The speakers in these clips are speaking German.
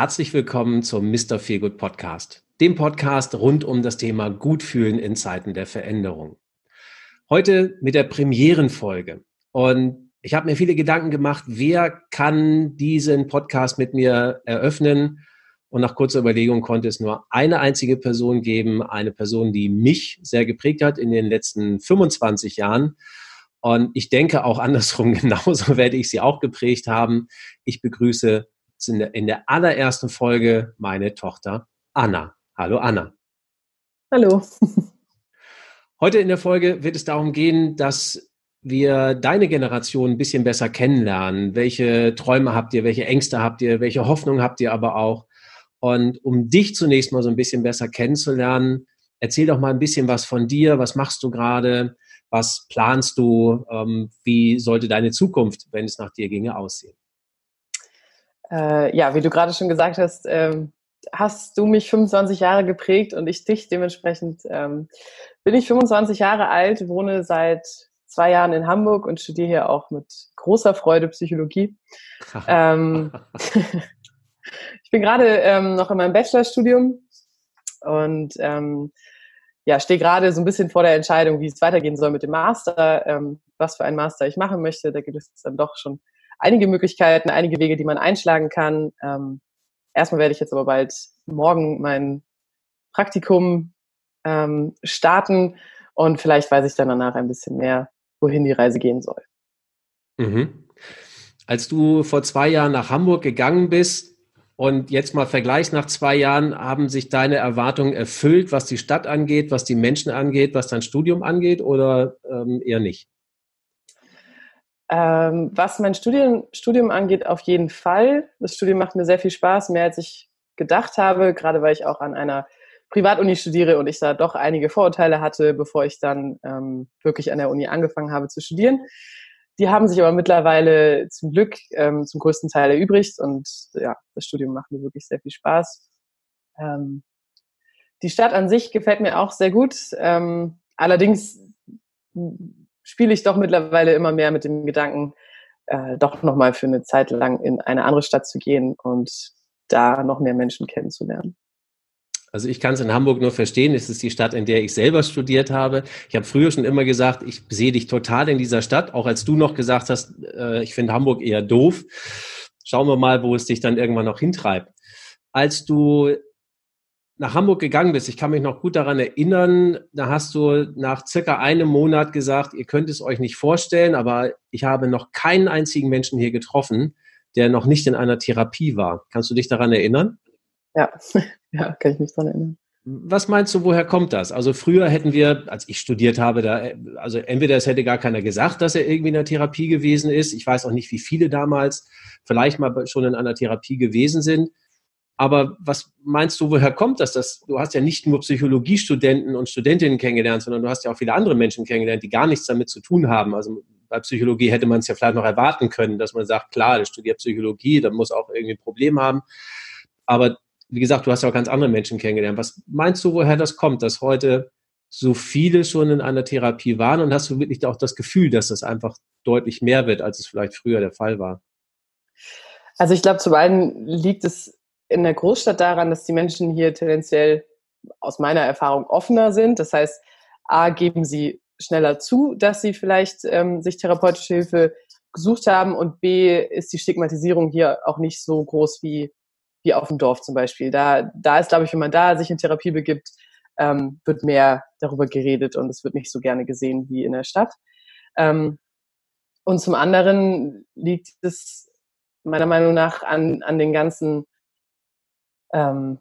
Herzlich willkommen zum Mr. Feelgood Podcast, dem Podcast rund um das Thema Gutfühlen in Zeiten der Veränderung. Heute mit der Premierenfolge. Und ich habe mir viele Gedanken gemacht, wer kann diesen Podcast mit mir eröffnen? Und nach kurzer Überlegung konnte es nur eine einzige Person geben, eine Person, die mich sehr geprägt hat in den letzten 25 Jahren. Und ich denke auch andersrum genauso werde ich sie auch geprägt haben. Ich begrüße in der, in der allerersten Folge meine Tochter Anna. Hallo Anna. Hallo. Heute in der Folge wird es darum gehen, dass wir deine Generation ein bisschen besser kennenlernen. Welche Träume habt ihr, welche Ängste habt ihr, welche Hoffnung habt ihr aber auch? Und um dich zunächst mal so ein bisschen besser kennenzulernen, erzähl doch mal ein bisschen was von dir. Was machst du gerade? Was planst du? Ähm, wie sollte deine Zukunft, wenn es nach dir ginge, aussehen? Äh, ja, wie du gerade schon gesagt hast, ähm, hast du mich 25 Jahre geprägt und ich dich dementsprechend. Ähm, bin ich 25 Jahre alt, wohne seit zwei Jahren in Hamburg und studiere hier auch mit großer Freude Psychologie. ähm, ich bin gerade ähm, noch in meinem Bachelorstudium und ähm, ja, stehe gerade so ein bisschen vor der Entscheidung, wie es weitergehen soll mit dem Master, ähm, was für ein Master ich machen möchte. Da gibt es dann doch schon einige Möglichkeiten, einige Wege, die man einschlagen kann. Ähm, erstmal werde ich jetzt aber bald morgen mein Praktikum ähm, starten und vielleicht weiß ich dann danach ein bisschen mehr, wohin die Reise gehen soll. Mhm. Als du vor zwei Jahren nach Hamburg gegangen bist und jetzt mal vergleichst nach zwei Jahren, haben sich deine Erwartungen erfüllt, was die Stadt angeht, was die Menschen angeht, was dein Studium angeht oder ähm, eher nicht? Ähm, was mein Studium, Studium angeht, auf jeden Fall. Das Studium macht mir sehr viel Spaß, mehr als ich gedacht habe, gerade weil ich auch an einer Privatuni studiere und ich da doch einige Vorurteile hatte, bevor ich dann ähm, wirklich an der Uni angefangen habe zu studieren. Die haben sich aber mittlerweile zum Glück ähm, zum größten Teil erübrigt und ja, das Studium macht mir wirklich sehr viel Spaß. Ähm, die Stadt an sich gefällt mir auch sehr gut. Ähm, allerdings spiele ich doch mittlerweile immer mehr mit dem Gedanken, äh, doch nochmal für eine Zeit lang in eine andere Stadt zu gehen und da noch mehr Menschen kennenzulernen. Also ich kann es in Hamburg nur verstehen. Es ist die Stadt, in der ich selber studiert habe. Ich habe früher schon immer gesagt, ich sehe dich total in dieser Stadt. Auch als du noch gesagt hast, äh, ich finde Hamburg eher doof. Schauen wir mal, wo es dich dann irgendwann noch hintreibt. Als du nach Hamburg gegangen bist, ich kann mich noch gut daran erinnern, da hast du nach circa einem Monat gesagt, ihr könnt es euch nicht vorstellen, aber ich habe noch keinen einzigen Menschen hier getroffen, der noch nicht in einer Therapie war. Kannst du dich daran erinnern? Ja, ja, kann ich mich daran erinnern. Was meinst du, woher kommt das? Also früher hätten wir, als ich studiert habe, da, also entweder es hätte gar keiner gesagt, dass er irgendwie in der Therapie gewesen ist. Ich weiß auch nicht, wie viele damals vielleicht mal schon in einer Therapie gewesen sind. Aber was meinst du, woher kommt das? das? Du hast ja nicht nur Psychologiestudenten und Studentinnen kennengelernt, sondern du hast ja auch viele andere Menschen kennengelernt, die gar nichts damit zu tun haben. Also bei Psychologie hätte man es ja vielleicht noch erwarten können, dass man sagt, klar, der studiert Psychologie, da muss auch irgendwie ein Problem haben. Aber wie gesagt, du hast ja auch ganz andere Menschen kennengelernt. Was meinst du, woher das kommt, dass heute so viele schon in einer Therapie waren und hast du wirklich auch das Gefühl, dass das einfach deutlich mehr wird, als es vielleicht früher der Fall war? Also ich glaube, zum einen liegt es in der Großstadt daran, dass die Menschen hier tendenziell aus meiner Erfahrung offener sind. Das heißt, A, geben sie schneller zu, dass sie vielleicht ähm, sich therapeutische Hilfe gesucht haben und B, ist die Stigmatisierung hier auch nicht so groß wie, wie auf dem Dorf zum Beispiel. Da, da ist, glaube ich, wenn man da sich in Therapie begibt, ähm, wird mehr darüber geredet und es wird nicht so gerne gesehen wie in der Stadt. Ähm, und zum anderen liegt es meiner Meinung nach an, an den ganzen ähm,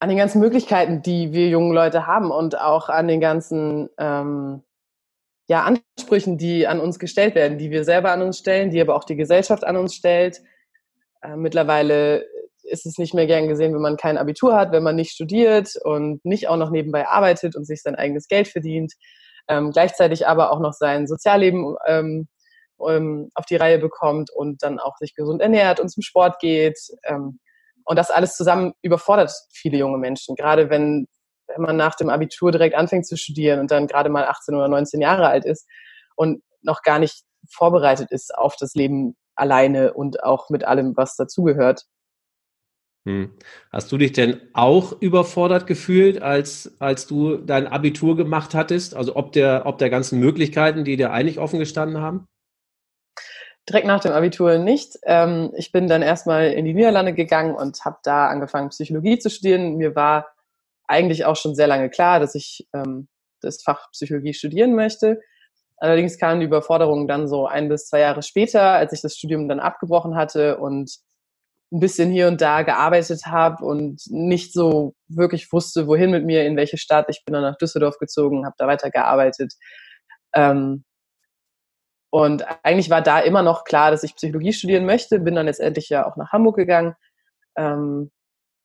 an den ganzen Möglichkeiten, die wir jungen Leute haben und auch an den ganzen ähm, ja, Ansprüchen, die an uns gestellt werden, die wir selber an uns stellen, die aber auch die Gesellschaft an uns stellt. Äh, mittlerweile ist es nicht mehr gern gesehen, wenn man kein Abitur hat, wenn man nicht studiert und nicht auch noch nebenbei arbeitet und sich sein eigenes Geld verdient, ähm, gleichzeitig aber auch noch sein Sozialleben ähm, ähm, auf die Reihe bekommt und dann auch sich gesund ernährt und zum Sport geht. Ähm, und das alles zusammen überfordert viele junge Menschen, gerade wenn, wenn man nach dem Abitur direkt anfängt zu studieren und dann gerade mal 18 oder 19 Jahre alt ist und noch gar nicht vorbereitet ist auf das Leben alleine und auch mit allem, was dazugehört. Hm. Hast du dich denn auch überfordert gefühlt, als, als du dein Abitur gemacht hattest? Also ob der, ob der ganzen Möglichkeiten, die dir eigentlich offen gestanden haben? Direkt nach dem Abitur nicht. Ähm, ich bin dann erstmal in die Niederlande gegangen und habe da angefangen, Psychologie zu studieren. Mir war eigentlich auch schon sehr lange klar, dass ich ähm, das Fach Psychologie studieren möchte. Allerdings kam die Überforderung dann so ein bis zwei Jahre später, als ich das Studium dann abgebrochen hatte und ein bisschen hier und da gearbeitet habe und nicht so wirklich wusste, wohin mit mir, in welche Stadt. Ich bin dann nach Düsseldorf gezogen, habe da weitergearbeitet. Ähm, und eigentlich war da immer noch klar, dass ich Psychologie studieren möchte, bin dann letztendlich ja auch nach Hamburg gegangen. Ähm,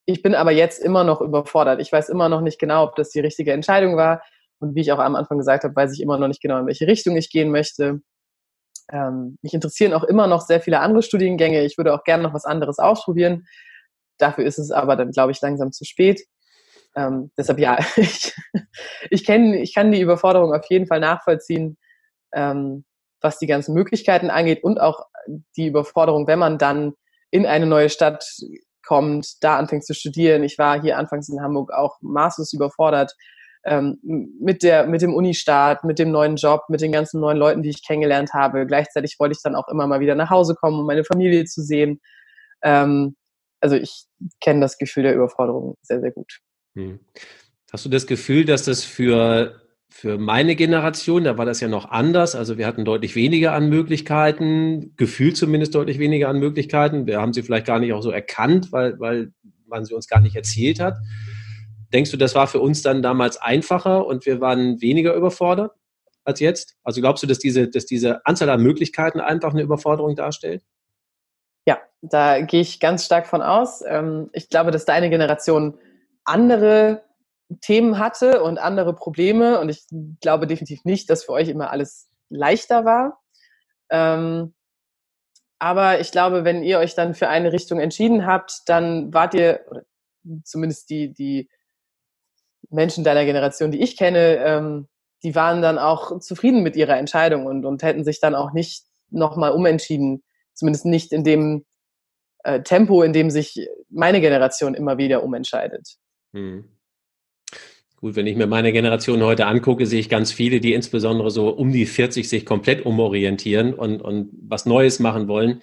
ich bin aber jetzt immer noch überfordert. Ich weiß immer noch nicht genau, ob das die richtige Entscheidung war. Und wie ich auch am Anfang gesagt habe, weiß ich immer noch nicht genau, in welche Richtung ich gehen möchte. Ähm, mich interessieren auch immer noch sehr viele andere Studiengänge. Ich würde auch gerne noch was anderes ausprobieren. Dafür ist es aber dann, glaube ich, langsam zu spät. Ähm, deshalb ja, ich, ich, kenn, ich kann die Überforderung auf jeden Fall nachvollziehen. Ähm, was die ganzen Möglichkeiten angeht und auch die Überforderung, wenn man dann in eine neue Stadt kommt, da anfängt zu studieren. Ich war hier anfangs in Hamburg auch maßlos überfordert ähm, mit der mit dem Unistart, mit dem neuen Job, mit den ganzen neuen Leuten, die ich kennengelernt habe. Gleichzeitig wollte ich dann auch immer mal wieder nach Hause kommen, um meine Familie zu sehen. Ähm, also ich kenne das Gefühl der Überforderung sehr sehr gut. Hm. Hast du das Gefühl, dass das für für meine Generation, da war das ja noch anders. Also wir hatten deutlich weniger an Möglichkeiten, gefühlt zumindest deutlich weniger an Möglichkeiten. Wir haben sie vielleicht gar nicht auch so erkannt, weil, weil man sie uns gar nicht erzählt hat. Denkst du, das war für uns dann damals einfacher und wir waren weniger überfordert als jetzt? Also glaubst du, dass diese, dass diese Anzahl an Möglichkeiten einfach eine Überforderung darstellt? Ja, da gehe ich ganz stark von aus. Ähm, ich glaube, dass deine Generation andere Themen hatte und andere Probleme. Und ich glaube definitiv nicht, dass für euch immer alles leichter war. Ähm, aber ich glaube, wenn ihr euch dann für eine Richtung entschieden habt, dann wart ihr, zumindest die, die Menschen deiner Generation, die ich kenne, ähm, die waren dann auch zufrieden mit ihrer Entscheidung und, und hätten sich dann auch nicht nochmal umentschieden. Zumindest nicht in dem äh, Tempo, in dem sich meine Generation immer wieder umentscheidet. Hm. Gut, wenn ich mir meine Generation heute angucke, sehe ich ganz viele, die insbesondere so um die 40 sich komplett umorientieren und, und was Neues machen wollen.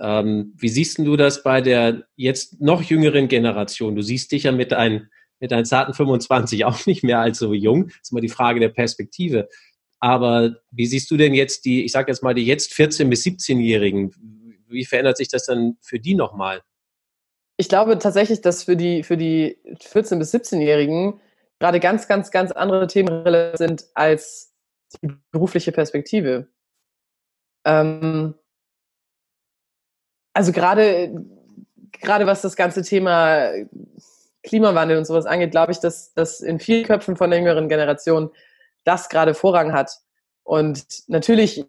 Ähm, wie siehst du das bei der jetzt noch jüngeren Generation? Du siehst dich ja mit deinen, mit deinen zarten 25 auch nicht mehr als so jung. Das ist immer die Frage der Perspektive. Aber wie siehst du denn jetzt die, ich sage jetzt mal, die jetzt 14- bis 17-Jährigen? Wie verändert sich das dann für die nochmal? Ich glaube tatsächlich, dass für die, für die 14- bis 17-Jährigen gerade ganz, ganz, ganz andere Themen relevant sind als die berufliche Perspektive. Ähm, also gerade, gerade was das ganze Thema Klimawandel und sowas angeht, glaube ich, dass, dass in vielen Köpfen von der jüngeren Generation das gerade Vorrang hat. Und natürlich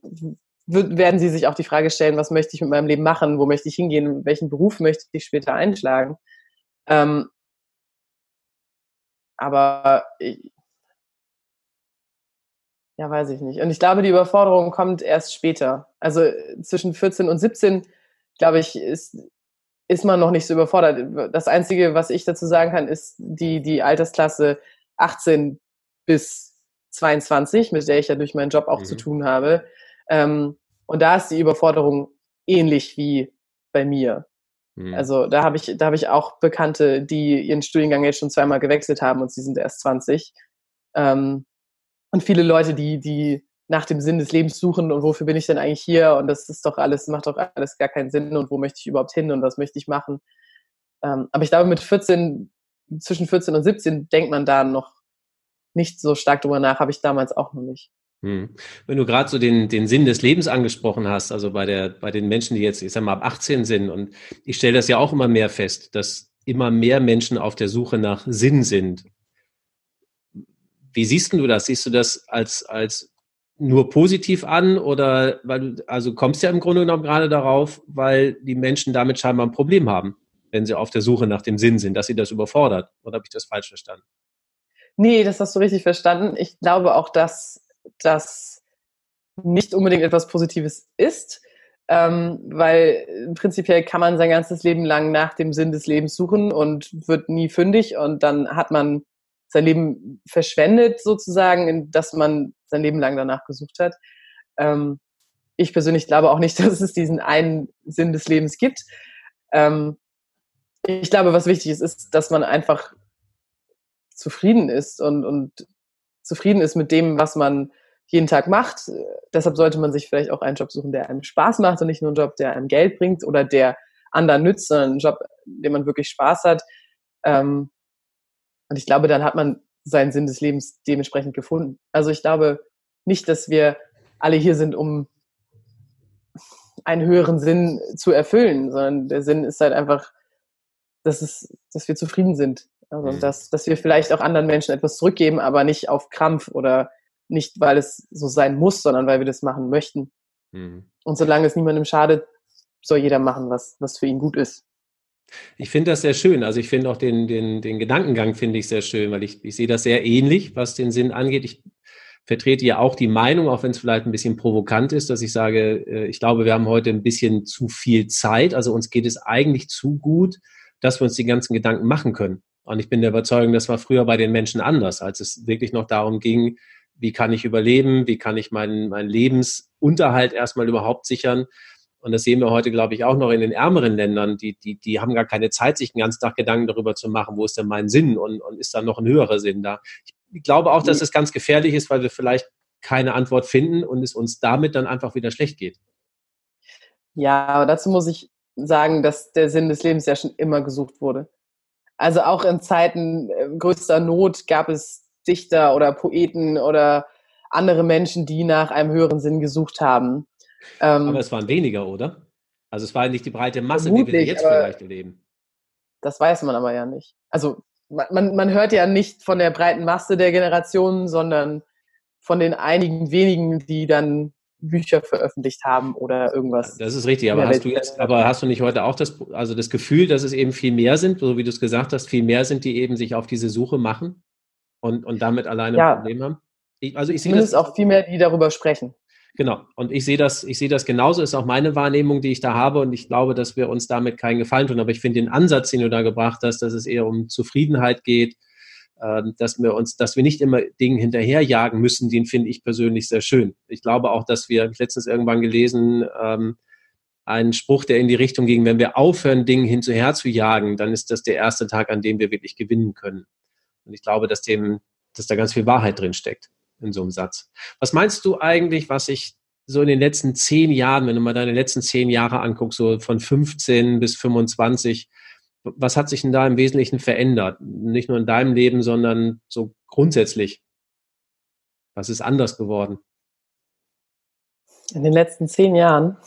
wird, werden sie sich auch die Frage stellen, was möchte ich mit meinem Leben machen, wo möchte ich hingehen, welchen Beruf möchte ich später einschlagen. Ähm, aber ich, ja, weiß ich nicht. Und ich glaube, die Überforderung kommt erst später. Also zwischen 14 und 17, glaube ich, ist, ist man noch nicht so überfordert. Das Einzige, was ich dazu sagen kann, ist die, die Altersklasse 18 bis 22, mit der ich ja durch meinen Job auch mhm. zu tun habe. Ähm, und da ist die Überforderung ähnlich wie bei mir. Mhm. Also da habe ich, da habe ich auch Bekannte, die ihren Studiengang jetzt schon zweimal gewechselt haben und sie sind erst 20. Ähm, und viele Leute, die, die nach dem Sinn des Lebens suchen und wofür bin ich denn eigentlich hier und das ist doch alles, macht doch alles gar keinen Sinn und wo möchte ich überhaupt hin und was möchte ich machen. Ähm, aber ich glaube, mit 14, zwischen 14 und 17 denkt man da noch nicht so stark drüber nach, habe ich damals auch noch nicht. Hm. Wenn du gerade so den, den Sinn des Lebens angesprochen hast, also bei, der, bei den Menschen, die jetzt, ich sag mal, ab 18 sind, und ich stelle das ja auch immer mehr fest, dass immer mehr Menschen auf der Suche nach Sinn sind. Wie siehst du das? Siehst du das als, als nur positiv an oder weil du, also kommst ja im Grunde genommen gerade darauf, weil die Menschen damit scheinbar ein Problem haben, wenn sie auf der Suche nach dem Sinn sind, dass sie das überfordert. Oder habe ich das falsch verstanden? Nee, das hast du richtig verstanden. Ich glaube auch, dass das nicht unbedingt etwas Positives ist. ähm, weil prinzipiell kann man sein ganzes Leben lang nach dem Sinn des Lebens suchen und wird nie fündig und dann hat man sein Leben verschwendet sozusagen, in dass man sein Leben lang danach gesucht hat. Ähm, ich persönlich glaube auch nicht, dass es diesen einen Sinn des Lebens gibt. Ähm, ich glaube, was wichtig ist, ist, dass man einfach zufrieden ist und, und zufrieden ist mit dem, was man jeden Tag macht. Deshalb sollte man sich vielleicht auch einen Job suchen, der einem Spaß macht und nicht nur einen Job, der einem Geld bringt oder der anderen nützt, sondern einen Job, dem man wirklich Spaß hat. Ähm, und ich glaube, dann hat man seinen Sinn des Lebens dementsprechend gefunden. Also ich glaube nicht, dass wir alle hier sind, um einen höheren Sinn zu erfüllen, sondern der Sinn ist halt einfach, dass, es, dass wir zufrieden sind. Also mhm. dass, dass wir vielleicht auch anderen Menschen etwas zurückgeben, aber nicht auf Krampf oder nicht, weil es so sein muss, sondern weil wir das machen möchten. Mhm. Und solange es niemandem schadet, soll jeder machen, was, was für ihn gut ist. Ich finde das sehr schön. Also ich finde auch den, den, den Gedankengang finde ich sehr schön, weil ich, ich sehe das sehr ähnlich, was den Sinn angeht. Ich vertrete ja auch die Meinung, auch wenn es vielleicht ein bisschen provokant ist, dass ich sage, äh, ich glaube, wir haben heute ein bisschen zu viel Zeit. Also uns geht es eigentlich zu gut, dass wir uns die ganzen Gedanken machen können. Und ich bin der Überzeugung, das war früher bei den Menschen anders, als es wirklich noch darum ging, wie kann ich überleben, wie kann ich meinen, meinen Lebensunterhalt erstmal überhaupt sichern. Und das sehen wir heute, glaube ich, auch noch in den ärmeren Ländern. Die, die, die haben gar keine Zeit, sich den ganzen Tag Gedanken darüber zu machen, wo ist denn mein Sinn und, und ist da noch ein höherer Sinn da. Ich glaube auch, dass es ganz gefährlich ist, weil wir vielleicht keine Antwort finden und es uns damit dann einfach wieder schlecht geht. Ja, aber dazu muss ich sagen, dass der Sinn des Lebens ja schon immer gesucht wurde. Also auch in Zeiten äh, größter Not gab es Dichter oder Poeten oder andere Menschen, die nach einem höheren Sinn gesucht haben. Ähm, aber es waren weniger, oder? Also es war nicht die breite Masse, wie wir jetzt vielleicht erleben. Das weiß man aber ja nicht. Also man, man hört ja nicht von der breiten Masse der Generationen, sondern von den einigen wenigen, die dann Bücher veröffentlicht haben oder irgendwas. Das ist richtig, aber hast du jetzt, aber hast du nicht heute auch das, also das Gefühl, dass es eben viel mehr sind, so wie du es gesagt hast, viel mehr sind, die eben sich auf diese Suche machen? und, und damit alleine ja. ein Problem haben. Ich, also ich sehe das auch viel mehr, die darüber sprechen. Genau. Und ich sehe das, ich sehe das genauso, ist auch meine Wahrnehmung, die ich da habe. Und ich glaube, dass wir uns damit keinen Gefallen tun. Aber ich finde den Ansatz, den du da gebracht hast, dass es eher um Zufriedenheit geht, dass wir uns, dass wir nicht immer Dinge hinterherjagen müssen, den finde ich persönlich sehr schön. Ich glaube auch, dass wir, letztens irgendwann gelesen, ähm, einen Spruch, der in die Richtung ging, wenn wir aufhören, Dingen hinterher zu jagen, dann ist das der erste Tag, an dem wir wirklich gewinnen können. Und ich glaube, dass dem, dass da ganz viel Wahrheit drin steckt in so einem Satz. Was meinst du eigentlich, was ich so in den letzten zehn Jahren, wenn du mal deine letzten zehn Jahre anguckst, so von 15 bis 25, was hat sich denn da im Wesentlichen verändert? Nicht nur in deinem Leben, sondern so grundsätzlich. Was ist anders geworden? In den letzten zehn Jahren?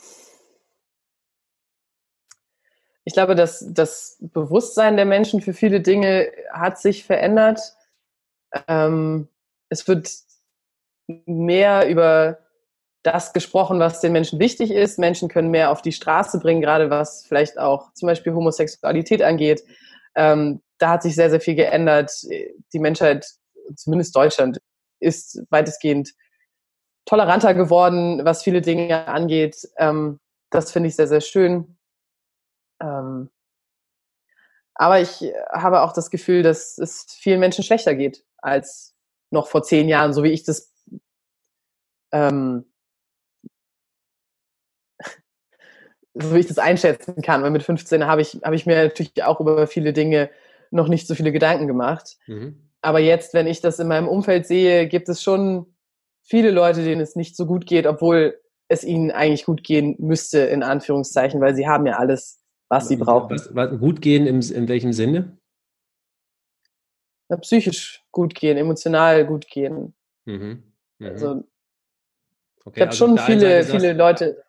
Ich glaube, dass das Bewusstsein der Menschen für viele Dinge hat sich verändert. Ähm, es wird mehr über das gesprochen, was den Menschen wichtig ist. Menschen können mehr auf die Straße bringen, gerade was vielleicht auch zum Beispiel Homosexualität angeht. Ähm, da hat sich sehr, sehr viel geändert. Die Menschheit, zumindest Deutschland, ist weitestgehend toleranter geworden, was viele Dinge angeht. Ähm, das finde ich sehr, sehr schön. Ähm, aber ich habe auch das Gefühl, dass es vielen Menschen schlechter geht als noch vor zehn Jahren, so wie ich das ähm, so wie ich das einschätzen kann, weil mit 15 habe ich, habe ich mir natürlich auch über viele Dinge noch nicht so viele Gedanken gemacht. Mhm. Aber jetzt, wenn ich das in meinem Umfeld sehe, gibt es schon viele Leute, denen es nicht so gut geht, obwohl es ihnen eigentlich gut gehen müsste, in Anführungszeichen, weil sie haben ja alles was sie brauchen. Was, was, gut gehen im, in welchem Sinne? Ja, psychisch gut gehen, emotional gut gehen. Mhm. Mhm. Also, okay, ich habe also schon viele, viele Leute.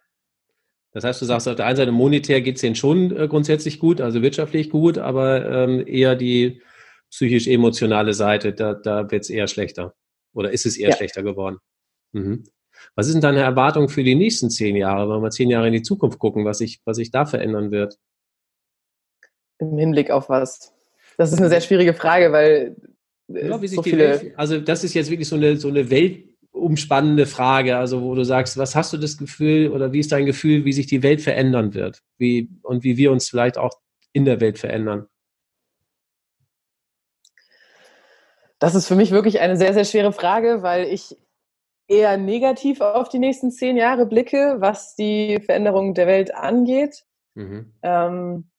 Das heißt, du sagst auf der einen Seite, monetär geht es denen schon äh, grundsätzlich gut, also wirtschaftlich gut, aber ähm, eher die psychisch-emotionale Seite, da, da wird es eher schlechter. Oder ist es eher ja. schlechter geworden? Mhm. Was ist denn deine Erwartung für die nächsten zehn Jahre, wenn wir zehn Jahre in die Zukunft gucken, was sich, was sich da verändern wird? Im Hinblick auf was? Das ist eine sehr schwierige Frage, weil ja, so viele. Welt, also das ist jetzt wirklich so eine, so eine Welt, umspannende Frage, also wo du sagst, was hast du das Gefühl oder wie ist dein Gefühl, wie sich die Welt verändern wird wie, und wie wir uns vielleicht auch in der Welt verändern? Das ist für mich wirklich eine sehr, sehr schwere Frage, weil ich eher negativ auf die nächsten zehn Jahre blicke, was die Veränderung der Welt angeht. Mhm. Ähm,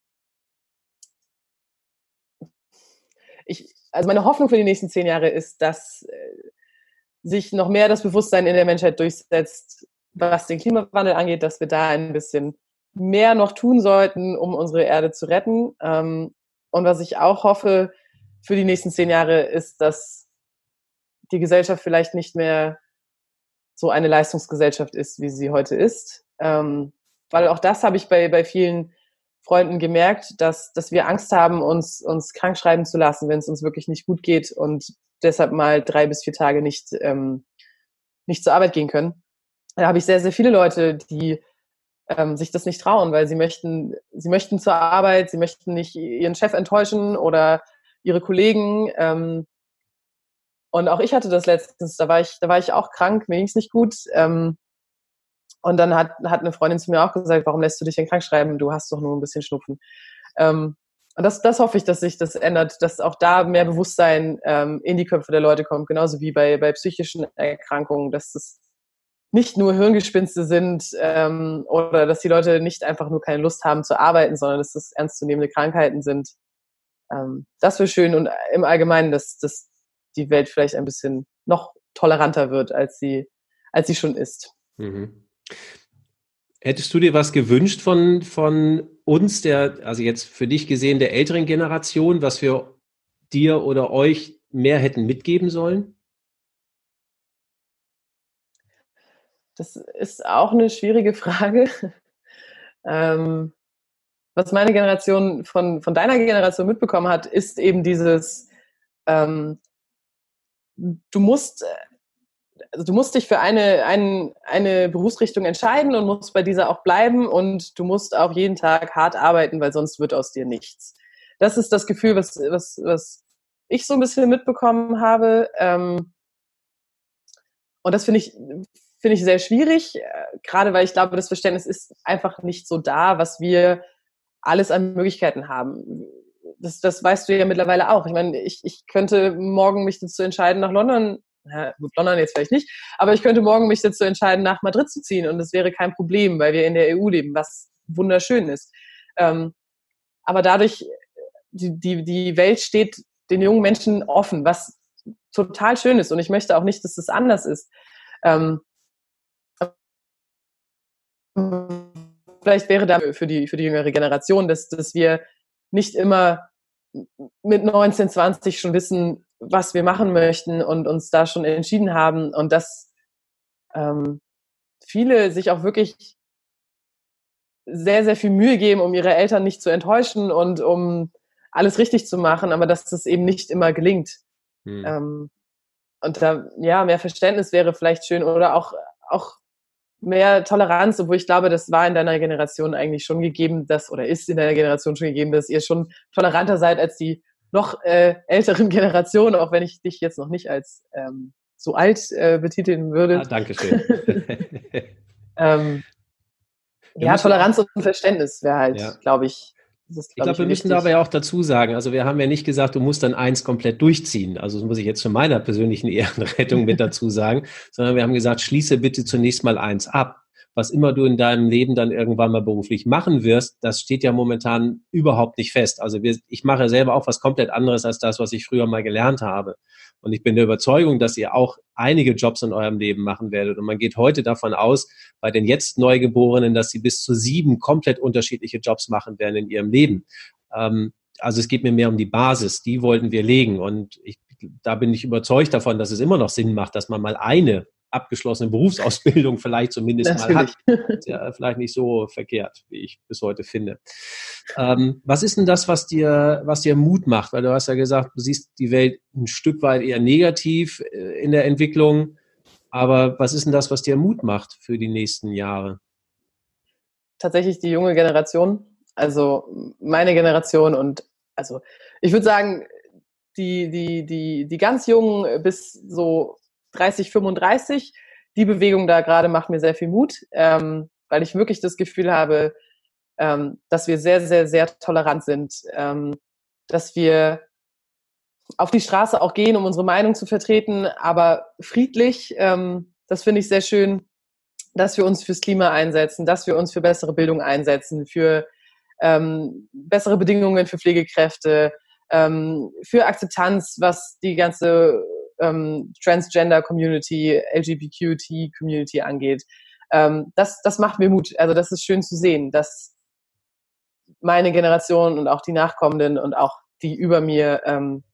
ich, also meine Hoffnung für die nächsten zehn Jahre ist, dass äh, sich noch mehr das Bewusstsein in der Menschheit durchsetzt, was den Klimawandel angeht, dass wir da ein bisschen mehr noch tun sollten, um unsere Erde zu retten. Ähm, und was ich auch hoffe für die nächsten zehn Jahre ist, dass die Gesellschaft vielleicht nicht mehr so eine Leistungsgesellschaft ist, wie sie heute ist. Ähm, weil auch das habe ich bei, bei vielen Freunden gemerkt, dass, dass wir Angst haben, uns, uns krank schreiben zu lassen, wenn es uns wirklich nicht gut geht und deshalb mal drei bis vier Tage nicht, ähm, nicht zur Arbeit gehen können. Da habe ich sehr, sehr viele Leute, die ähm, sich das nicht trauen, weil sie möchten, sie möchten zur Arbeit, sie möchten nicht ihren Chef enttäuschen oder ihre Kollegen. Ähm, und auch ich hatte das letztens, da war ich, da war ich auch krank, mir ging es nicht gut. Ähm, und dann hat, hat eine Freundin zu mir auch gesagt, warum lässt du dich denn krank schreiben? Du hast doch nur ein bisschen Schnupfen. Ähm, und das, das hoffe ich, dass sich das ändert, dass auch da mehr Bewusstsein ähm, in die Köpfe der Leute kommt, genauso wie bei, bei psychischen Erkrankungen, dass es nicht nur Hirngespinste sind ähm, oder dass die Leute nicht einfach nur keine Lust haben zu arbeiten, sondern dass das ernstzunehmende Krankheiten sind. Ähm, das wäre schön und im Allgemeinen, dass, dass die Welt vielleicht ein bisschen noch toleranter wird, als sie, als sie schon ist. Mhm. Hättest du dir was gewünscht von, von uns, der, also jetzt für dich gesehen, der älteren Generation, was wir dir oder euch mehr hätten mitgeben sollen? Das ist auch eine schwierige Frage. ähm, was meine Generation von, von deiner Generation mitbekommen hat, ist eben dieses, ähm, du musst, also du musst dich für eine, ein, eine Berufsrichtung entscheiden und musst bei dieser auch bleiben und du musst auch jeden Tag hart arbeiten, weil sonst wird aus dir nichts. Das ist das Gefühl, was, was, was ich so ein bisschen mitbekommen habe. Ähm, und das finde ich, finde ich sehr schwierig, äh, gerade weil ich glaube, das Verständnis ist einfach nicht so da, was wir alles an Möglichkeiten haben das, das weißt du ja mittlerweile auch. Ich meine, ich, ich könnte morgen mich dazu entscheiden, nach London, na, gut, London jetzt vielleicht nicht, aber ich könnte morgen mich dazu entscheiden, nach Madrid zu ziehen und das wäre kein Problem, weil wir in der EU leben, was wunderschön ist. Ähm, aber dadurch, die, die, die Welt steht den jungen Menschen offen, was total schön ist und ich möchte auch nicht, dass das anders ist. Ähm, vielleicht wäre da für die, für die jüngere Generation, dass, dass wir nicht immer mit 19, 20 schon wissen, was wir machen möchten und uns da schon entschieden haben und dass ähm, viele sich auch wirklich sehr, sehr viel Mühe geben, um ihre Eltern nicht zu enttäuschen und um alles richtig zu machen, aber dass das eben nicht immer gelingt. Hm. Ähm, und da, ja, mehr Verständnis wäre vielleicht schön oder auch, auch mehr Toleranz, obwohl ich glaube, das war in deiner Generation eigentlich schon gegeben, dass, oder ist in deiner Generation schon gegeben, dass ihr schon toleranter seid als die noch äh, älteren Generationen, auch wenn ich dich jetzt noch nicht als ähm, so alt äh, betiteln würde. Ah, Dankeschön. ähm, ja, Toleranz und Verständnis wäre halt, ja. glaube ich, glaub ich glaube, wir müssen dabei ja auch dazu sagen, also wir haben ja nicht gesagt, du musst dann eins komplett durchziehen. Also das muss ich jetzt zu meiner persönlichen Ehrenrettung mit dazu sagen, sondern wir haben gesagt, schließe bitte zunächst mal eins ab. Was immer du in deinem Leben dann irgendwann mal beruflich machen wirst, das steht ja momentan überhaupt nicht fest. Also wir, ich mache selber auch was komplett anderes als das, was ich früher mal gelernt habe. Und ich bin der Überzeugung, dass ihr auch einige Jobs in eurem Leben machen werdet. Und man geht heute davon aus, bei den jetzt Neugeborenen, dass sie bis zu sieben komplett unterschiedliche Jobs machen werden in ihrem Leben. Ähm, also es geht mir mehr um die Basis, die wollten wir legen. Und ich, da bin ich überzeugt davon, dass es immer noch Sinn macht, dass man mal eine abgeschlossene Berufsausbildung vielleicht zumindest mal hat. Ist ja vielleicht nicht so verkehrt, wie ich bis heute finde. Ähm, was ist denn das, was dir, was dir Mut macht? Weil du hast ja gesagt, du siehst die Welt ein Stück weit eher negativ äh, in der Entwicklung. Aber was ist denn das, was dir Mut macht für die nächsten Jahre? Tatsächlich die junge Generation, also meine Generation und also ich würde sagen, die, die, die, die ganz Jungen bis so 30, 35. Die Bewegung da gerade macht mir sehr viel Mut, ähm, weil ich wirklich das Gefühl habe, ähm, dass wir sehr, sehr, sehr tolerant sind, ähm, dass wir auf die Straße auch gehen, um unsere Meinung zu vertreten, aber friedlich. Ähm, das finde ich sehr schön, dass wir uns fürs Klima einsetzen, dass wir uns für bessere Bildung einsetzen, für ähm, bessere Bedingungen für Pflegekräfte, ähm, für Akzeptanz, was die ganze ähm, Transgender-Community, LGBTQ-Community angeht. Ähm, das, das macht mir Mut. Also das ist schön zu sehen, dass meine Generation und auch die Nachkommenden und auch die über mir ähm,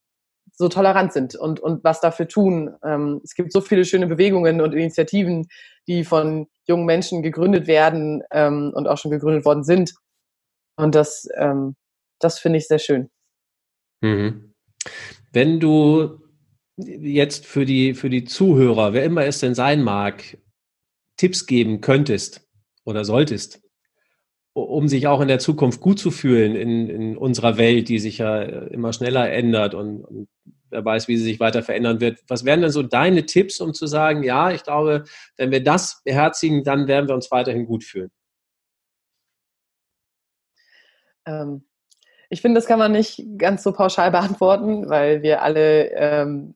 so tolerant sind und, und was dafür tun. Ähm, es gibt so viele schöne Bewegungen und Initiativen, die von jungen Menschen gegründet werden ähm, und auch schon gegründet worden sind. Und das, ähm, das finde ich sehr schön. Mhm. Wenn du jetzt für die, für die Zuhörer, wer immer es denn sein mag, Tipps geben könntest oder solltest, um sich auch in der Zukunft gut zu fühlen in, in unserer Welt, die sich ja immer schneller ändert und, und wer weiß, wie sie sich weiter verändern wird. Was wären denn so deine Tipps, um zu sagen, ja, ich glaube, wenn wir das beherzigen, dann werden wir uns weiterhin gut fühlen? Ähm, ich finde, das kann man nicht ganz so pauschal beantworten, weil wir alle ähm,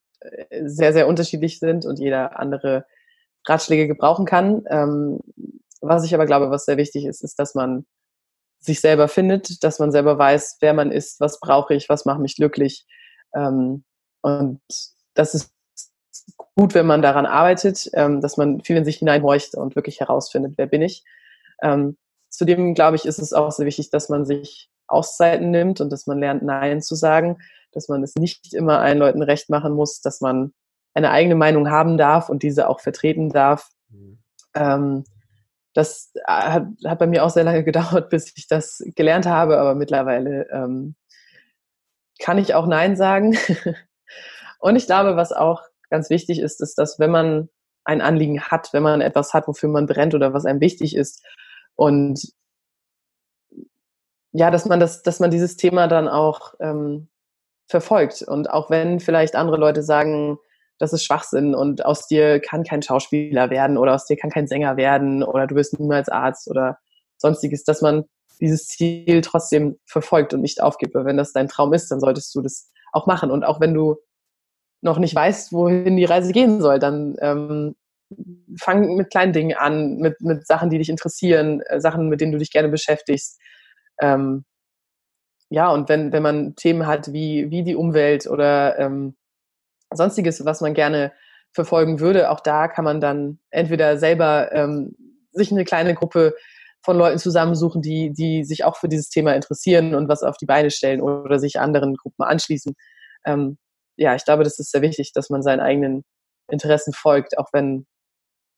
sehr, sehr unterschiedlich sind und jeder andere Ratschläge gebrauchen kann. Ähm, was ich aber glaube, was sehr wichtig ist, ist, dass man sich selber findet, dass man selber weiß, wer man ist, was brauche ich, was macht mich glücklich. Ähm, und das ist gut, wenn man daran arbeitet, ähm, dass man viel in sich hineinhorcht und wirklich herausfindet, wer bin ich. Ähm, zudem, glaube ich, ist es auch sehr wichtig, dass man sich Auszeiten nimmt und dass man lernt, Nein zu sagen, dass man es nicht immer allen Leuten recht machen muss, dass man eine eigene Meinung haben darf und diese auch vertreten darf. Mhm. Ähm, das äh, hat, hat, bei mir auch sehr lange gedauert, bis ich das gelernt habe, aber mittlerweile ähm, kann ich auch Nein sagen. und ich glaube, was auch ganz wichtig ist, ist, dass wenn man ein Anliegen hat, wenn man etwas hat, wofür man brennt oder was einem wichtig ist und ja, dass man das, dass man dieses Thema dann auch ähm, verfolgt und auch wenn vielleicht andere Leute sagen, das ist Schwachsinn und aus dir kann kein Schauspieler werden oder aus dir kann kein Sänger werden oder du wirst niemals Arzt oder sonstiges, dass man dieses Ziel trotzdem verfolgt und nicht aufgibt. Weil wenn das dein Traum ist, dann solltest du das auch machen. Und auch wenn du noch nicht weißt, wohin die Reise gehen soll, dann ähm, fang mit kleinen Dingen an, mit, mit Sachen, die dich interessieren, äh, Sachen, mit denen du dich gerne beschäftigst. Ähm, ja, und wenn, wenn man Themen hat wie, wie die Umwelt oder ähm, sonstiges, was man gerne verfolgen würde, auch da kann man dann entweder selber ähm, sich eine kleine Gruppe von Leuten zusammensuchen, die, die sich auch für dieses Thema interessieren und was auf die Beine stellen oder sich anderen Gruppen anschließen. Ähm, ja, ich glaube, das ist sehr wichtig, dass man seinen eigenen Interessen folgt, auch wenn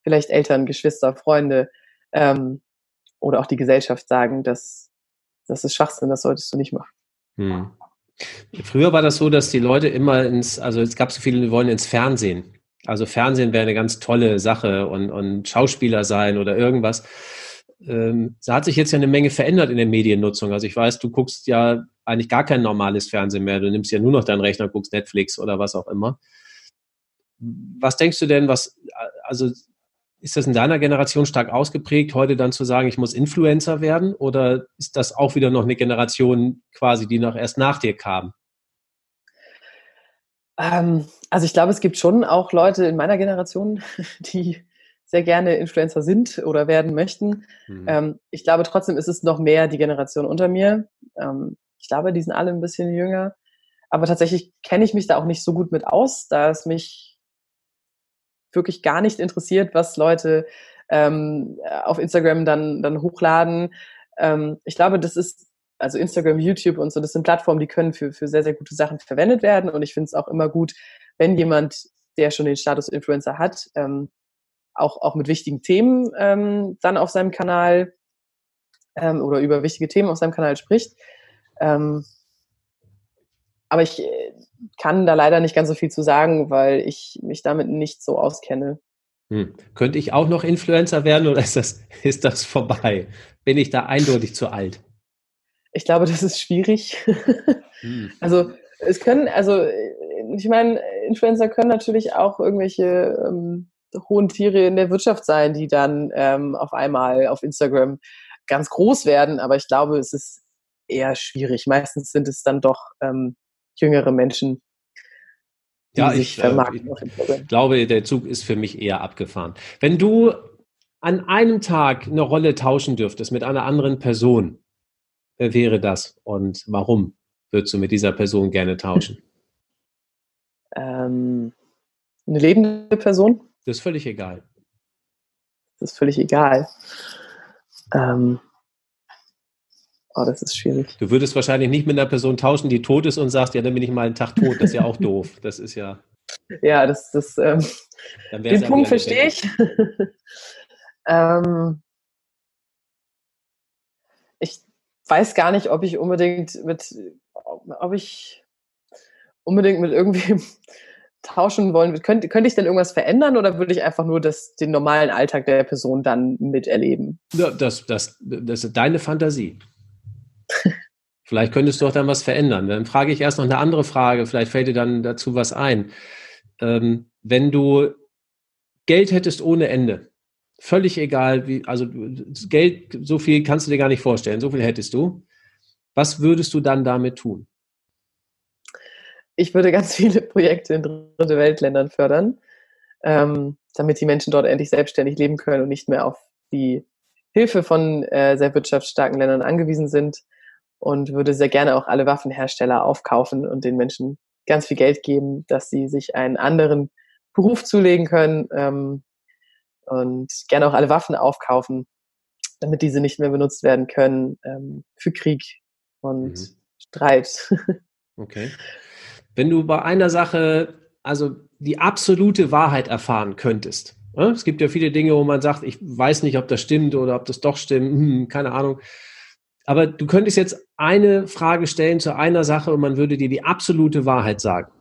vielleicht Eltern, Geschwister, Freunde ähm, oder auch die Gesellschaft sagen, dass das ist Schwachsinn, das solltest du nicht machen. Hm. Früher war das so, dass die Leute immer ins, also es gab so viele, die wollen ins Fernsehen. Also Fernsehen wäre eine ganz tolle Sache und, und Schauspieler sein oder irgendwas. Ähm, da hat sich jetzt ja eine Menge verändert in der Mediennutzung. Also ich weiß, du guckst ja eigentlich gar kein normales Fernsehen mehr. Du nimmst ja nur noch deinen Rechner, guckst Netflix oder was auch immer. Was denkst du denn, was, also ist das in deiner Generation stark ausgeprägt, heute dann zu sagen, ich muss Influencer werden? Oder ist das auch wieder noch eine Generation quasi, die noch erst nach dir kam? Ähm, also ich glaube, es gibt schon auch Leute in meiner Generation, die sehr gerne Influencer sind oder werden möchten. Mhm. Ähm, ich glaube trotzdem ist es noch mehr die Generation unter mir. Ähm, ich glaube, die sind alle ein bisschen jünger. Aber tatsächlich kenne ich mich da auch nicht so gut mit aus, da es mich wirklich gar nicht interessiert, was Leute ähm, auf Instagram dann, dann hochladen. Ähm, ich glaube, das ist, also Instagram, YouTube und so, das sind Plattformen, die können für, für sehr, sehr gute Sachen verwendet werden. Und ich finde es auch immer gut, wenn jemand, der schon den Status Influencer hat, ähm, auch, auch mit wichtigen Themen ähm, dann auf seinem Kanal ähm, oder über wichtige Themen auf seinem Kanal spricht. Ähm, aber ich kann da leider nicht ganz so viel zu sagen, weil ich mich damit nicht so auskenne. Hm. Könnte ich auch noch Influencer werden oder ist das, ist das vorbei? Bin ich da eindeutig zu alt? Ich glaube, das ist schwierig. Hm. Also es können, also ich meine, Influencer können natürlich auch irgendwelche ähm, hohen Tiere in der Wirtschaft sein, die dann ähm, auf einmal auf Instagram ganz groß werden. Aber ich glaube, es ist eher schwierig. Meistens sind es dann doch ähm, jüngere Menschen, die ja, sich ich, vermarkten. Äh, ich glaube, der Zug ist für mich eher abgefahren. Wenn du an einem Tag eine Rolle tauschen dürftest mit einer anderen Person, wer wäre das und warum würdest du mit dieser Person gerne tauschen? Ähm, eine lebende Person? Das ist völlig egal. Das ist völlig egal. Ähm, oh, das ist schwierig. Du würdest wahrscheinlich nicht mit einer Person tauschen, die tot ist und sagst, ja, dann bin ich mal einen Tag tot. Das ist ja auch doof. Das ist ja. Ja, das, das ähm, den Punkt verstehe ich. ähm, ich weiß gar nicht, ob ich unbedingt mit, ob ich unbedingt mit irgendwem tauschen wollen, könnte, könnte ich denn irgendwas verändern oder würde ich einfach nur das, den normalen Alltag der Person dann miterleben? Ja, das, das, das ist deine Fantasie. Vielleicht könntest du auch dann was verändern. Dann frage ich erst noch eine andere Frage, vielleicht fällt dir dann dazu was ein. Ähm, wenn du Geld hättest ohne Ende, völlig egal, wie, also Geld, so viel kannst du dir gar nicht vorstellen, so viel hättest du. Was würdest du dann damit tun? ich würde ganz viele Projekte in dritte Weltländern fördern, ähm, damit die Menschen dort endlich selbstständig leben können und nicht mehr auf die Hilfe von äh, sehr wirtschaftsstarken Ländern angewiesen sind und würde sehr gerne auch alle Waffenhersteller aufkaufen und den Menschen ganz viel Geld geben, dass sie sich einen anderen Beruf zulegen können ähm, und gerne auch alle Waffen aufkaufen, damit diese nicht mehr benutzt werden können ähm, für Krieg und mhm. Streit. Okay. Wenn du bei einer Sache also die absolute Wahrheit erfahren könntest. Ne? Es gibt ja viele Dinge, wo man sagt, ich weiß nicht, ob das stimmt oder ob das doch stimmt, hm, keine Ahnung. Aber du könntest jetzt eine Frage stellen zu einer Sache und man würde dir die absolute Wahrheit sagen.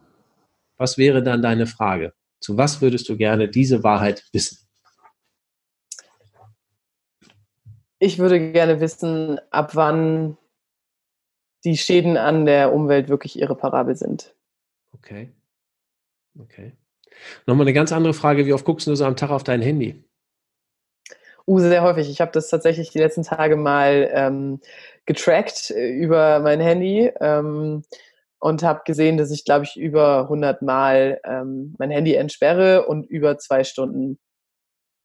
Was wäre dann deine Frage? Zu was würdest du gerne diese Wahrheit wissen? Ich würde gerne wissen, ab wann die Schäden an der Umwelt wirklich irreparabel sind. Okay. Okay. Nochmal eine ganz andere Frage. Wie oft guckst du so am Tag auf dein Handy? Uh, sehr häufig. Ich habe das tatsächlich die letzten Tage mal ähm, getrackt äh, über mein Handy ähm, und habe gesehen, dass ich, glaube ich, über 100 Mal ähm, mein Handy entsperre und über zwei Stunden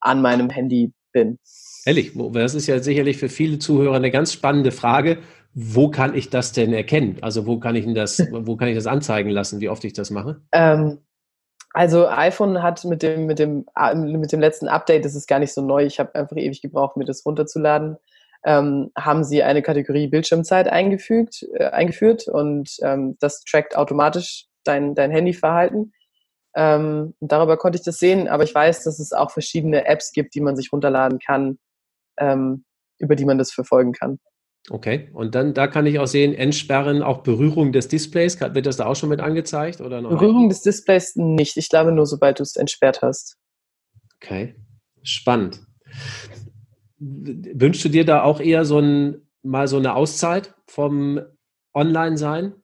an meinem Handy bin. Ehrlich, das ist ja sicherlich für viele Zuhörer eine ganz spannende Frage wo kann ich das denn erkennen? Also wo kann ich das, wo kann ich das anzeigen lassen, wie oft ich das mache? Ähm, also iPhone hat mit dem, mit dem, mit dem letzten Update, das ist gar nicht so neu, ich habe einfach ewig gebraucht, mir das runterzuladen, ähm, haben sie eine Kategorie Bildschirmzeit eingefügt, äh, eingeführt und ähm, das trackt automatisch dein, dein Handyverhalten. Ähm, darüber konnte ich das sehen, aber ich weiß, dass es auch verschiedene Apps gibt, die man sich runterladen kann, ähm, über die man das verfolgen kann. Okay, und dann da kann ich auch sehen, entsperren auch Berührung des Displays. Wird das da auch schon mit angezeigt? Oder Berührung des Displays nicht. Ich glaube nur, sobald du es entsperrt hast. Okay, spannend. Wünschst du dir da auch eher so ein, mal so eine Auszeit vom Online-Sein?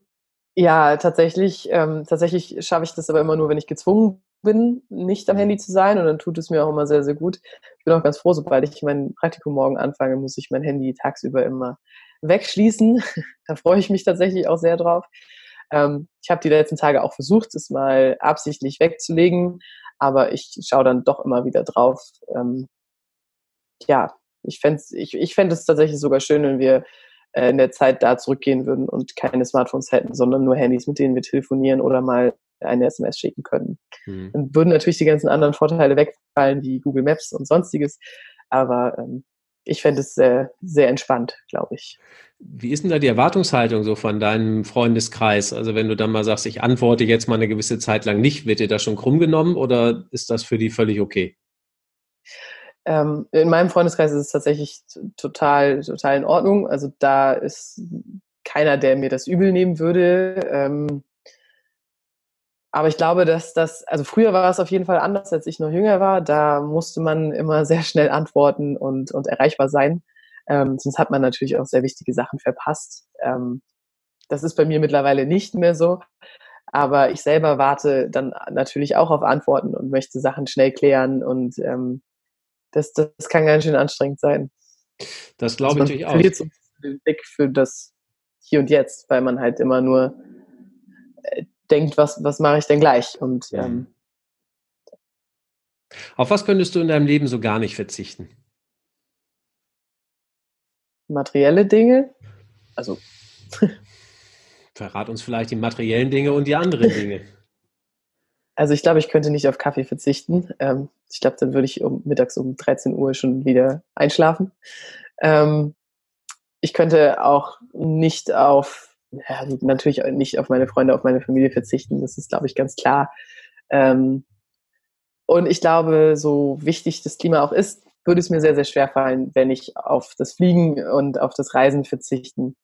Ja, tatsächlich. Ähm, tatsächlich schaffe ich das aber immer nur, wenn ich gezwungen bin, nicht am Handy zu sein. Und dann tut es mir auch immer sehr, sehr gut. Ich bin auch ganz froh, sobald ich mein Praktikum morgen anfange, muss ich mein Handy tagsüber immer wegschließen. da freue ich mich tatsächlich auch sehr drauf. Ähm, ich habe die letzten Tage auch versucht, es mal absichtlich wegzulegen, aber ich schaue dann doch immer wieder drauf. Ähm, ja, ich fände ich, ich fänd es tatsächlich sogar schön, wenn wir äh, in der Zeit da zurückgehen würden und keine Smartphones hätten, sondern nur Handys, mit denen wir telefonieren oder mal eine SMS schicken können. Mhm. Dann würden natürlich die ganzen anderen Vorteile wegfallen, wie Google Maps und sonstiges. Aber ähm, ich fände es sehr, sehr entspannt, glaube ich. Wie ist denn da die Erwartungshaltung so von deinem Freundeskreis? Also wenn du dann mal sagst, ich antworte jetzt mal eine gewisse Zeit lang nicht, wird dir das schon krumm genommen oder ist das für die völlig okay? Ähm, in meinem Freundeskreis ist es tatsächlich total, total in Ordnung. Also da ist keiner, der mir das übel nehmen würde. Ähm, aber ich glaube, dass das, also früher war es auf jeden Fall anders, als ich noch jünger war. Da musste man immer sehr schnell antworten und, und erreichbar sein. Ähm, sonst hat man natürlich auch sehr wichtige Sachen verpasst. Ähm, das ist bei mir mittlerweile nicht mehr so. Aber ich selber warte dann natürlich auch auf Antworten und möchte Sachen schnell klären und ähm, das, das kann ganz schön anstrengend sein. Das glaube also ich natürlich auch. den Blick für das Hier und Jetzt, weil man halt immer nur äh, denkt, was, was mache ich denn gleich? Und ähm, auf was könntest du in deinem Leben so gar nicht verzichten? Materielle Dinge. Also. Verrat uns vielleicht die materiellen Dinge und die anderen Dinge. Also ich glaube, ich könnte nicht auf Kaffee verzichten. Ähm, ich glaube, dann würde ich um, mittags um 13 Uhr schon wieder einschlafen. Ähm, ich könnte auch nicht auf, ja, natürlich nicht auf meine Freunde, auf meine Familie verzichten. Das ist, glaube ich, ganz klar. Ähm, und ich glaube, so wichtig das Klima auch ist, würde es mir sehr, sehr schwer fallen, wenn ich auf das Fliegen und auf das Reisen verzichten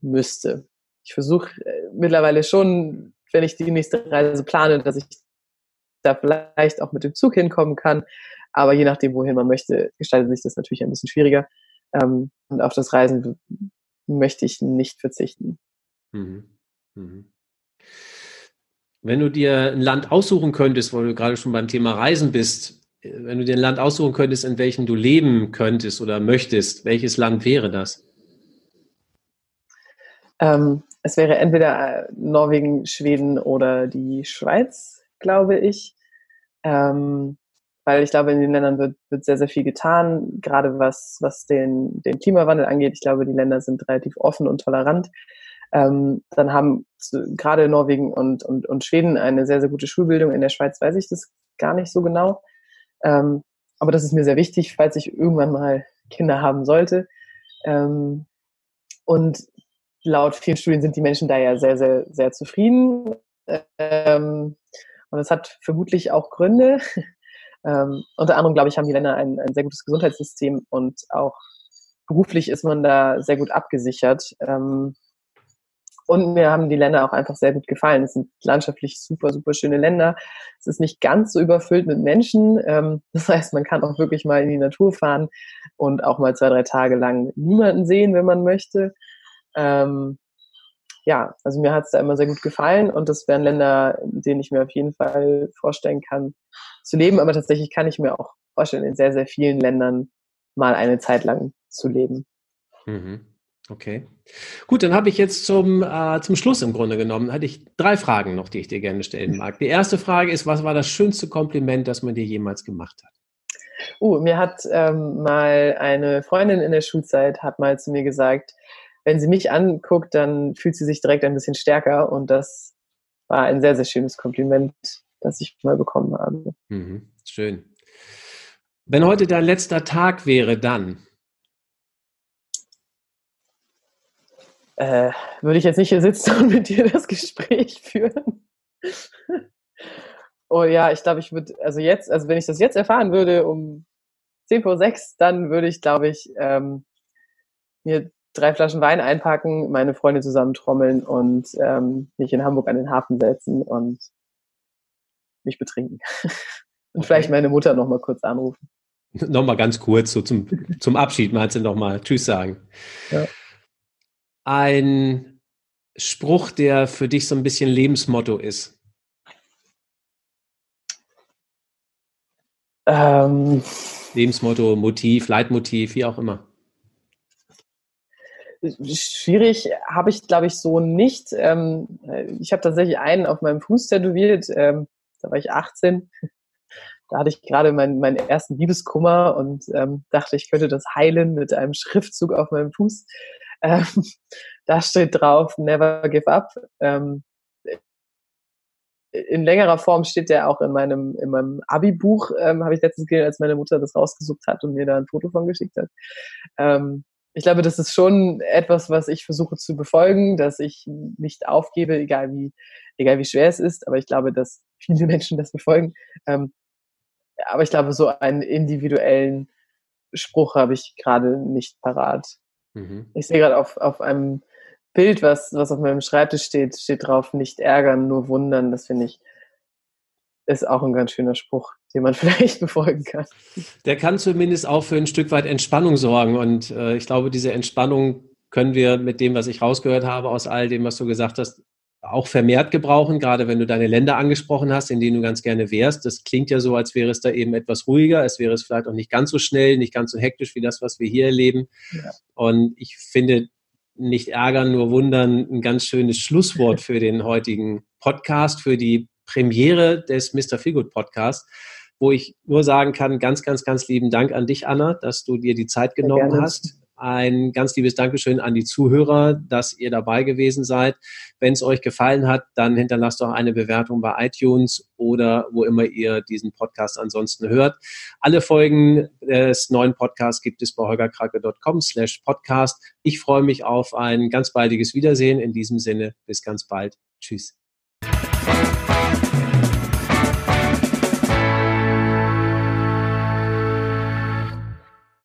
müsste. Ich versuche äh, mittlerweile schon, wenn ich die nächste Reise plane, dass ich da vielleicht auch mit dem Zug hinkommen kann. Aber je nachdem, wohin man möchte, gestaltet sich das natürlich ein bisschen schwieriger. Ähm, und auf das Reisen möchte ich nicht verzichten. Mhm. Mhm. Wenn du dir ein Land aussuchen könntest, wo du gerade schon beim Thema Reisen bist, wenn du dir ein Land aussuchen könntest, in welchem du leben könntest oder möchtest, welches Land wäre das? Ähm, es wäre entweder äh, Norwegen, Schweden oder die Schweiz, glaube ich. Ähm, weil ich glaube, in den Ländern wird, wird sehr, sehr viel getan, gerade was, was den, den Klimawandel angeht. Ich glaube, die Länder sind relativ offen und tolerant. Ähm, dann haben gerade Norwegen und, und, und Schweden eine sehr, sehr gute Schulbildung. In der Schweiz weiß ich das gar nicht so genau. Ähm, aber das ist mir sehr wichtig, falls ich irgendwann mal Kinder haben sollte. Ähm, und laut vielen Studien sind die Menschen da ja sehr, sehr, sehr zufrieden. Ähm, und es hat vermutlich auch Gründe. Ähm, unter anderem, glaube ich, haben die Länder ein, ein sehr gutes Gesundheitssystem und auch beruflich ist man da sehr gut abgesichert. Ähm, und mir haben die Länder auch einfach sehr gut gefallen. Es sind landschaftlich super, super schöne Länder. Es ist nicht ganz so überfüllt mit Menschen. Ähm, das heißt, man kann auch wirklich mal in die Natur fahren und auch mal zwei, drei Tage lang niemanden sehen, wenn man möchte. Ähm, ja, also mir hat es da immer sehr gut gefallen und das wären Länder, in denen ich mir auf jeden Fall vorstellen kann zu leben. Aber tatsächlich kann ich mir auch vorstellen, in sehr, sehr vielen Ländern mal eine Zeit lang zu leben. Mhm. Okay. Gut, dann habe ich jetzt zum, äh, zum Schluss im Grunde genommen, hatte ich drei Fragen noch, die ich dir gerne stellen mag. Die erste Frage ist, was war das schönste Kompliment, das man dir jemals gemacht hat? Uh, mir hat ähm, mal eine Freundin in der Schulzeit hat mal zu mir gesagt, wenn sie mich anguckt, dann fühlt sie sich direkt ein bisschen stärker und das war ein sehr, sehr schönes Kompliment, das ich mal bekommen habe. Mhm, schön. Wenn heute dein letzter Tag wäre, dann? Äh, würde ich jetzt nicht hier sitzen und mit dir das Gespräch führen. oh ja, ich glaube, ich würde, also jetzt, also wenn ich das jetzt erfahren würde um 10 vor 6, dann würde ich, glaube ich, ähm, mir drei Flaschen Wein einpacken, meine Freunde zusammentrommeln und ähm, mich in Hamburg an den Hafen setzen und mich betrinken. und vielleicht meine Mutter noch mal kurz anrufen. Nochmal ganz kurz, so zum, zum Abschied, meinst du nochmal Tschüss sagen. Ja. Ein Spruch, der für dich so ein bisschen Lebensmotto ist. Ähm, Lebensmotto, Motiv, Leitmotiv, wie auch immer schwierig habe ich, glaube ich, so nicht. Ähm, ich habe tatsächlich einen auf meinem Fuß tätowiert. Ähm, da war ich 18. Da hatte ich gerade meinen, meinen ersten Liebeskummer und ähm, dachte, ich könnte das heilen mit einem Schriftzug auf meinem Fuß. Ähm, da steht drauf, never give up. Ähm, in längerer Form steht der auch in meinem, in meinem Abi-Buch, ähm, habe ich letztens gesehen, als meine Mutter das rausgesucht hat und mir da ein Foto von geschickt hat. Ähm, ich glaube, das ist schon etwas, was ich versuche zu befolgen, dass ich nicht aufgebe, egal wie, egal wie schwer es ist. Aber ich glaube, dass viele Menschen das befolgen. Ähm, aber ich glaube, so einen individuellen Spruch habe ich gerade nicht parat. Mhm. Ich sehe gerade auf, auf einem Bild, was, was auf meinem Schreibtisch steht, steht drauf, nicht ärgern, nur wundern. Das finde ich, ist auch ein ganz schöner Spruch den man vielleicht befolgen kann. Der kann zumindest auch für ein Stück weit Entspannung sorgen. Und äh, ich glaube, diese Entspannung können wir mit dem, was ich rausgehört habe, aus all dem, was du gesagt hast, auch vermehrt gebrauchen, gerade wenn du deine Länder angesprochen hast, in denen du ganz gerne wärst. Das klingt ja so, als wäre es da eben etwas ruhiger, es wäre es vielleicht auch nicht ganz so schnell, nicht ganz so hektisch wie das, was wir hier erleben. Ja. Und ich finde, nicht ärgern, nur wundern, ein ganz schönes Schlusswort für den heutigen Podcast, für die Premiere des Mr. Feelgood Podcast, wo ich nur sagen kann, ganz, ganz, ganz lieben Dank an dich, Anna, dass du dir die Zeit genommen hast. Ein ganz liebes Dankeschön an die Zuhörer, dass ihr dabei gewesen seid. Wenn es euch gefallen hat, dann hinterlasst doch eine Bewertung bei iTunes oder wo immer ihr diesen Podcast ansonsten hört. Alle Folgen des neuen Podcasts gibt es bei holgerkrake.com slash podcast. Ich freue mich auf ein ganz baldiges Wiedersehen. In diesem Sinne, bis ganz bald. Tschüss.